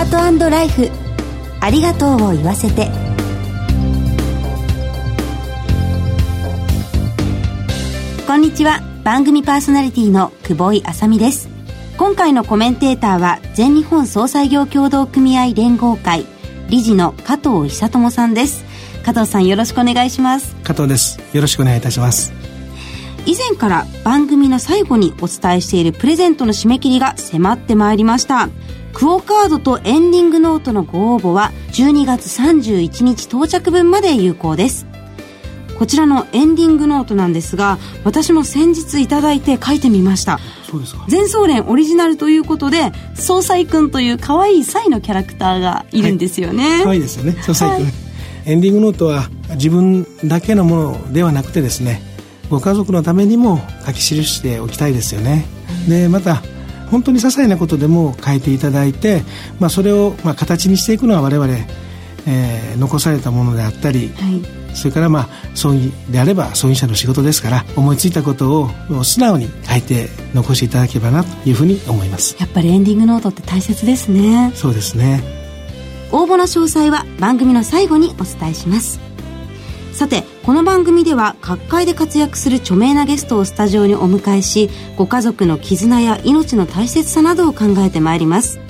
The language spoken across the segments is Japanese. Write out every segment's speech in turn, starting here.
ハートライフ。ありがとうを言わせて。こんにちは。番組パーソナリティの久保井あさみです。今回のコメンテーターは全日本総裁業協同組合連合会理事の加藤久友さんです。加藤さんよろしくお願いします。加藤です。よろしくお願いいたします。以前から番組の最後にお伝えしているプレゼントの締め切りが迫ってまいりましたクオカードとエンディングノートのご応募は12月31日到着分まで有効です。こちらのエンディングノートなんですが私も先日いただいて書いてみました。そうですか。全総連オリジナルということで総裁くんという可愛いサイのキャラクターがいるんですよね、可愛いですよね。総裁くん、はい、エンディングノートは自分だけのものではなくてですねご家族のためにも書き記しておきたいですよね、でまた本当に些細なことでも書いていただいて、まあ、それをまあ形にしていくのは我々、えー、残されたものであったり、はい、それからまあ葬儀であれば葬儀者の仕事ですから思いついたことを素直に書いて残していただければなというふうに思います。やっぱりエンディングノートって大切ですね。そうですね。応募の詳細は番組の最後にお伝えしますさてこの番組では各界で活躍する著名なゲストをスタジオにお迎えしご家族の絆や命の大切さなどを考えてまいります。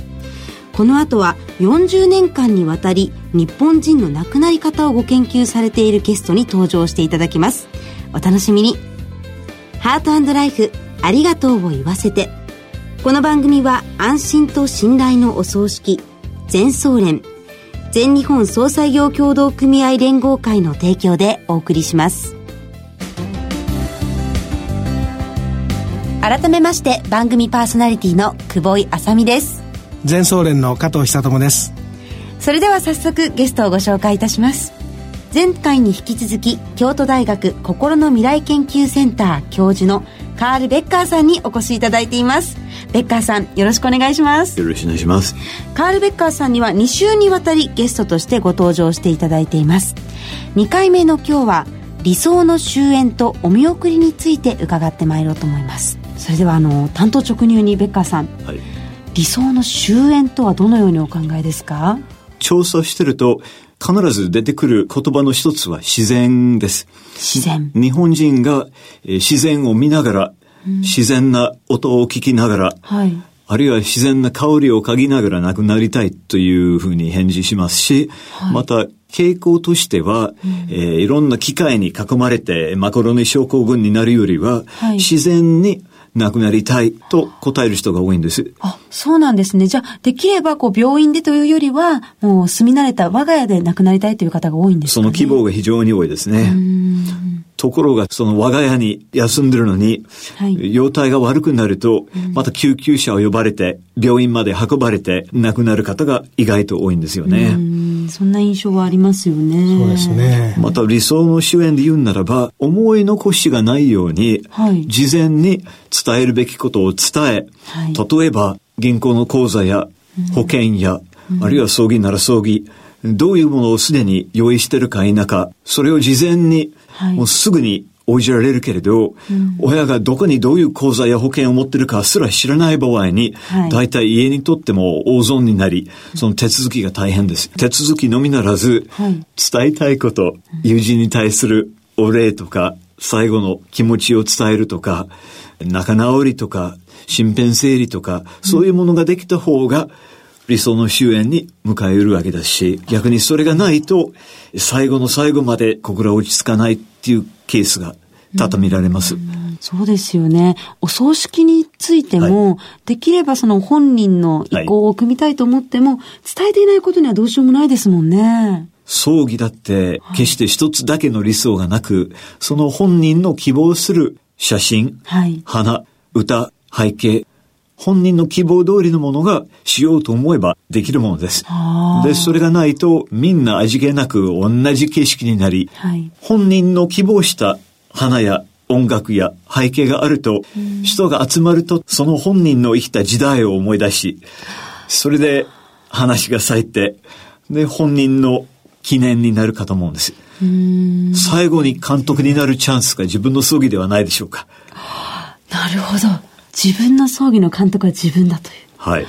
この後は40年間にわたり日本人の亡くなり方をご研究されているゲストに登場していただきます。お楽しみに。ハートライフありがとうを言わせて。この番組は安心と信頼のお葬式全総連全日本総裁業協同組合連合会の提供でお送りします。改めまして番組パーソナリティの久保井あさみです。全総連の加藤久友です。それでは早速ゲストをご紹介いたします。前回に引き続き京都大学心の未来研究センター教授のカール・ベッカーさんにお越しいただいていますベッカーさんよろしくお願いします。よろしくお願いします。カール・ベッカーさんには2週にわたりゲストとしてご登場していただいています。2回目の今日は理想の終焉とお見送りについて伺ってまいろうと思います。それではあの担当直入にベッカーさん、はい、理想の終焉とはどのようにお考えですか？調査してると必ず出てくる言葉の一つは自然です。自然。日本人が自然を見ながら、うん、自然な音を聞きながら、はい、あるいは自然な香りを嗅ぎながら亡くなりたいというふうに返事しますし、はい、また傾向としては、うん、えー、いろんな機械に囲まれてマコロニ症候群になるよりは、はい、自然に亡くなりたいと答える人が多いんです。あ、そうなんですね。じゃあ、できればこう病院でというよりは、もう住み慣れた我が家で亡くなりたいという方が多いんですか、ね、その希望が非常に多いですね。ところが、その我が家に休んでるのに、はい、容体が悪くなると、また救急車を呼ばれて、病院まで運ばれて亡くなる方が意外と多いんですよね。そんな印象はありますよね。そうですね。また理想の主演で言うならば、思い残しがないように、はい、事前に伝えるべきことを伝え、はい、例えば銀行の口座や保険や、うん、あるいは葬儀なら葬儀、どういうものをすでに用意してるか否か、それを事前に、もうすぐに応じられるけれど、うん、親がどこにどういう口座や保険を持ってるかすら知らない場合に、はい、大体家にとっても大損になり、その手続きが大変です。手続きのみならず、はい、伝えたいこと、友人に対するお礼とか、最後の気持ちを伝えるとか、仲直りとか、身辺整理とか、そういうものができた方が、理想の終焉に迎えるわけだし、逆にそれがないと、最後の最後まで心落ち着かないっていうケースが多々見られます。そうですよね。お葬式についても、はい、できればその本人の意向を組みたいと思っても、はい、伝えていないことにはどうしようもないですもんね。葬儀だって決して一つだけの理想がなく、その本人の希望する写真、はい、花、歌、背景、本人の希望通りのものがしようと思えばできるものです。で、それがないとみんな味気なく同じ景色になり、はい、本人の希望した花や音楽や背景があると、人が集まるとその本人の生きた時代を思い出し、それで話が咲いて、で、本人の記念になるかと思うんです。最後に監督になるチャンスが自分の葬儀ではないでしょうか。なるほど。自分の葬儀の監督は自分だという。はい。あ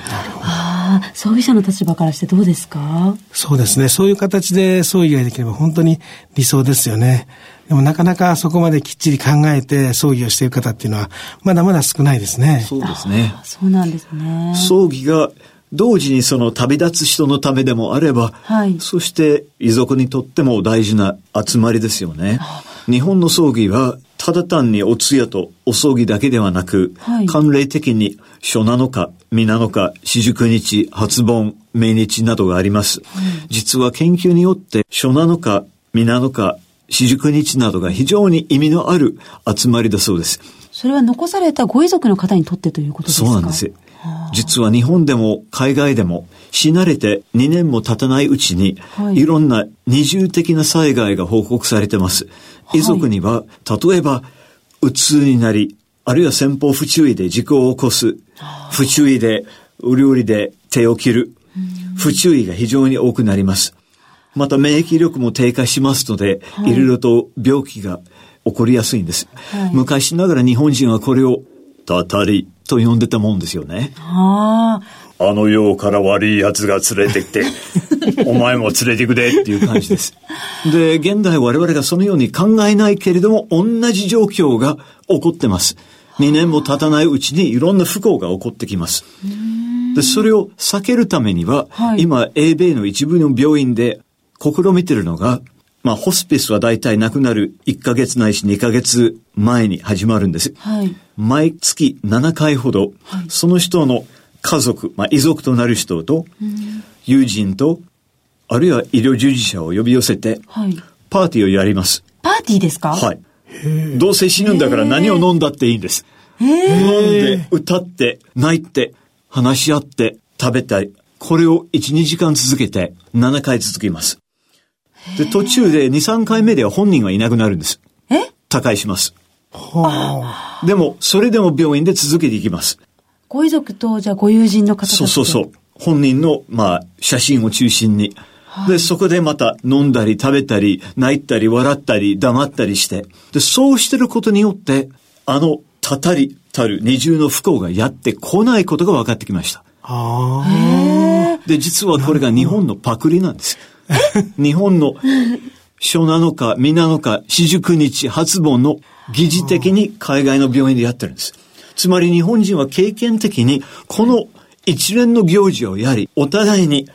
ああ、葬儀者の立場からしてどうですか？そうですね。そういう形で葬儀ができれば本当に理想ですよね。でもなかなかそこまできっちり考えて葬儀をしている方っていうのは、まだまだ少ないですね。そうですね。そうなんですね。葬儀が同時にその旅立つ人のためでもあれば、はい、そして遺族にとっても大事な集まりですよね。日本の葬儀はただ単にお通夜とお葬儀だけではなく、はい、慣例的に初七日、未七日、四十九日、初盆、命日などがあります。実は研究によって初七日、未七日、四十九日などが非常に意味のある集まりだそうです。それは残されたご遺族の方にとってということですか？そうなんです。実は日本でも海外でも死なれて2年も経たないうちに、はい、いろんな二重的な災害が報告されてます。遺族には、例えば、うつになり、あるいは先方不注意で事故を起こす、不注意で、うりうりで手を切る、不注意が非常に多くなります。また免疫力も低下しますので、はい、いろいろと病気が起こりやすいんです。はい、昔ながら日本人はこれを、たたりと呼んでたもんですよね。ああの世から悪い奴が連れてきて、お前も連れてくでっていう感じです。で、現代我々がそのように考えないけれども、同じ状況が起こってます。2年も経たないうちにいろんな不幸が起こってきます。で、それを避けるためには、はい、今、英米の一部の病院で試みてるのが、まあ、ホスピスは大体亡くなる1ヶ月ないし2ヶ月前に始まるんです。はい、毎月7回ほど、はい、その人の家族、まあ、遺族となる人と、友人と、あるいは医療従事者を呼び寄せて、はい、パーティーをやります。パーティーですか？はい。どうせ死ぬんだから何を飲んだっていいんです。飲んで、歌って、泣いて、話し合って、食べたい。これを1、2時間続けて、7回続きます。で、途中で2、3回目では本人はいなくなるんです。え？他界します。はあ。でも、それでも病院で続けていきます。ご遺族と、じゃあご友人の方そうそうそう。本人の、まあ、写真を中心に。で、そこでまた飲んだり食べたり、泣いたり笑ったり黙ったりして。で、そうしてることによって、あの、たたりたる二重の不幸がやってこないことが分かってきました。で、実はこれが日本のパクリなんです。日本の初七日、未七日、四十九日、初盆の疑似的に海外の病院でやってるんです。つまり日本人は経験的にこの一連の行事をやり、お互いに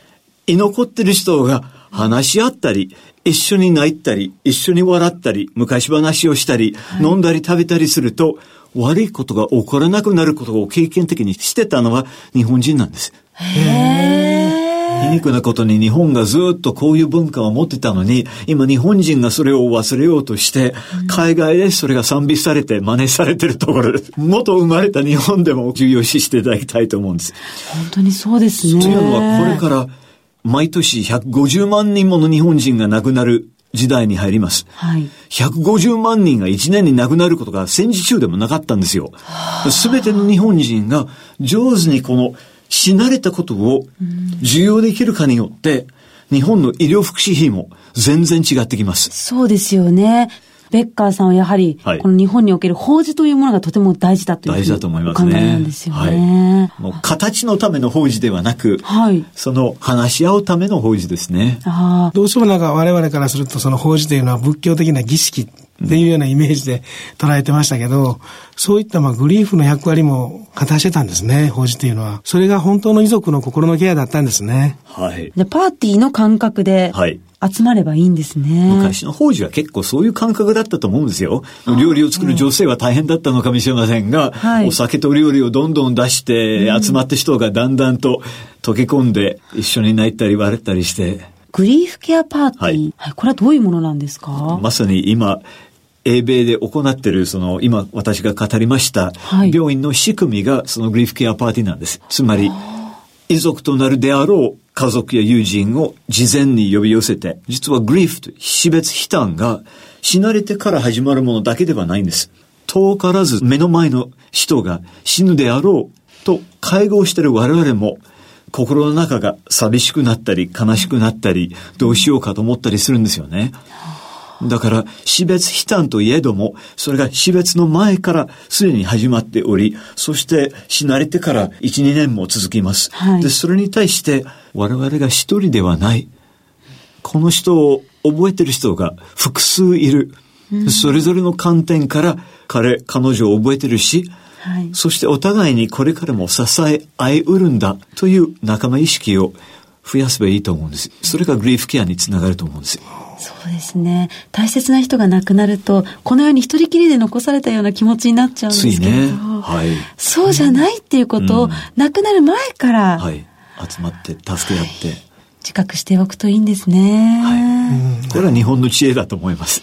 居残ってる人が話し合ったり、一緒に泣いたり、一緒に笑ったり、昔話をしたり、はい、飲んだり食べたりすると、悪いことが起こらなくなることを経験的にしてたのは日本人なんです。へー。皮肉なことに日本がずっとこういう文化を持ってたのに、今日本人がそれを忘れようとして、海外でそれが賛美されて真似されてるところです。元生まれた日本でも重要視していただきたいと思うんです。本当にそうですね。というのはこれから毎年150万人もの日本人が亡くなる時代に入ります。はい。150万人が1年に亡くなることが戦時中でもなかったんですよ。すべての日本人が上手にこの死なれたことを受容できるかによって、日本の医療福祉費も全然違ってきます。そうですよね。ベッカーさんはやはり、はい、この日本における法事というものがとても大事だという大事だと思いますね。なんですよね。はい、もう形のための法事ではなく、はい、その話し合うための法事ですね。どうしてもなんか我々からするとその法事というのは仏教的な儀式っていうようなイメージで捉えてましたけど、そういったまあグリーフの役割も果たしてたんですね、法事っていうのは。それが本当の遺族の心のケアだったんですね。はい。で、パーティーの感覚で、はい。集まればいいんですね。昔の法事は結構そういう感覚だったと思うんですよ。料理を作る女性は大変だったのかもしれませんが、はい、お酒と料理をどんどん出して、集まった人がだんだんと溶け込んで、一緒に泣いたり笑ったりして。グリーフケアパーティー、はい、はい、これはどういうものなんですか？まさに今、英米で行っている、その、今私が語りました、病院の仕組みが、そのグリーフケアパーティーなんです。つまり、遺族となるであろう家族や友人を事前に呼び寄せて、実はグリーフと死別悲嘆が死なれてから始まるものだけではないんです。遠からず目の前の人が死ぬであろうと介護している我々も心の中が寂しくなったり悲しくなったりどうしようかと思ったりするんですよね。だから、死別悲嘆といえども、それが死別の前からすでに始まっており、そして死なれてから1、2年も続きます。はい、で、それに対して我々が一人ではない。この人を覚えてる人が複数いる。それぞれの観点から彼、彼女を覚えてるし、はい、そしてお互いにこれからも支え合いうるんだという仲間意識を増やせばいいと思うんです。それがグリーフケアにつながると思うんですよ。そうですね。大切な人が亡くなると、このように一人きりで残されたような気持ちになっちゃうんですけど、ねはい、そうじゃないっていうことを、うん、亡くなる前から、はい、集まって助け合って、はい、自覚しておくといいんですね。はい、これは日本の知恵だと思います。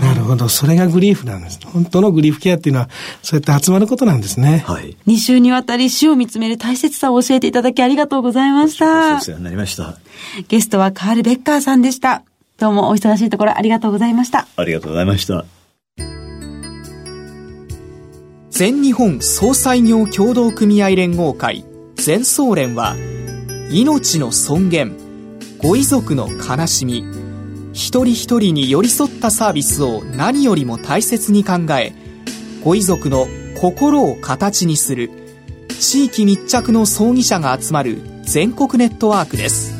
なるほど。それがグリーフなんです。本当のグリーフケアっていうのは、そうやって集まることなんですね。はい。2週にわたり死を見つめる大切さを教えていただきありがとうございました。お世話になりました。ゲストはカール・ベッカーさんでした。どうもお忙しいところありがとうございました。ありがとうございました。全日本総裁業協同組合連合会全総連は命の尊厳ご遺族の悲しみ一人一人に寄り添ったサービスを何よりも大切に考えご遺族の心を形にする地域密着の葬儀者が集まる全国ネットワークです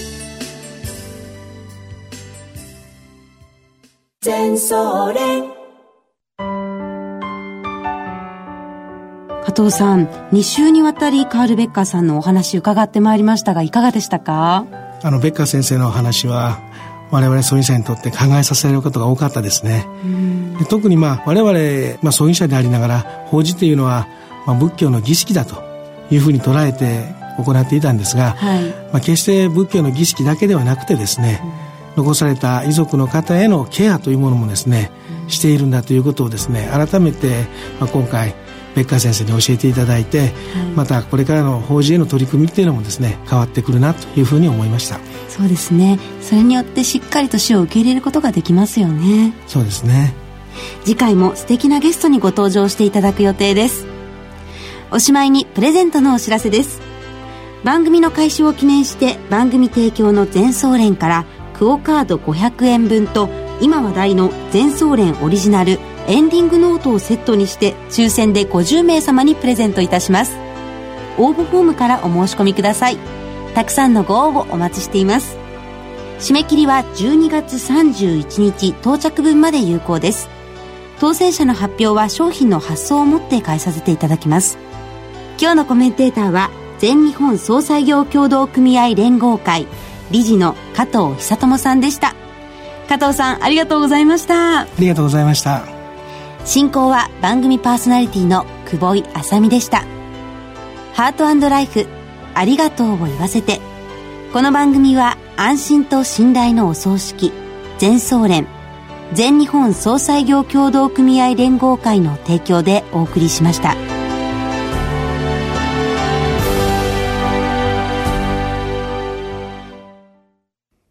全総連加藤さん2週にわたりカール・ベッカーさんのお話伺ってまいりましたがいかがでしたか？あのベッカー先生のお話は我々葬儀者にとって考えさせられることが多かったですね。特にまあ我々、まあ、葬儀者でありながら法事というのは、まあ、仏教の儀式だというふうに捉えて行っていたんですが、はい、まあ、決して仏教の儀式だけではなくてですね、残された遺族の方へのケアというものもですね、しているんだということをですね改めて、まあ、今回ベッカー先生に教えていただいて、はい、またこれからの法事への取り組みっていうのもですね変わってくるなというふうに思いました。そうですね。それによってしっかりと死を受け入れることができますよね。そうですね。次回も素敵なゲストにご登場していただく予定です。おしまいにプレゼントのお知らせです。番組の開始を記念して番組提供の全総連からクオカード500円分と今話題の全総連オリジナルエンディングノートをセットにして抽選で50名様にプレゼントいたします。応募フォームからお申し込みください。たくさんのご応募お待ちしています。締め切りは12月31日到着分まで有効です。当選者の発表は商品の発送をもって返させていただきます。今日のコメンテーターは全日本総裁業協同組合連合会理事の加藤久智さんでした。加藤さんありがとうございました。ありがとうございました。進行は番組パーソナリティの久保井あさみでした。ハートライフありがとうを言わせて。この番組は安心と信頼のお葬式全総連全日本総裁業協同組合連合会の提供でお送りしました。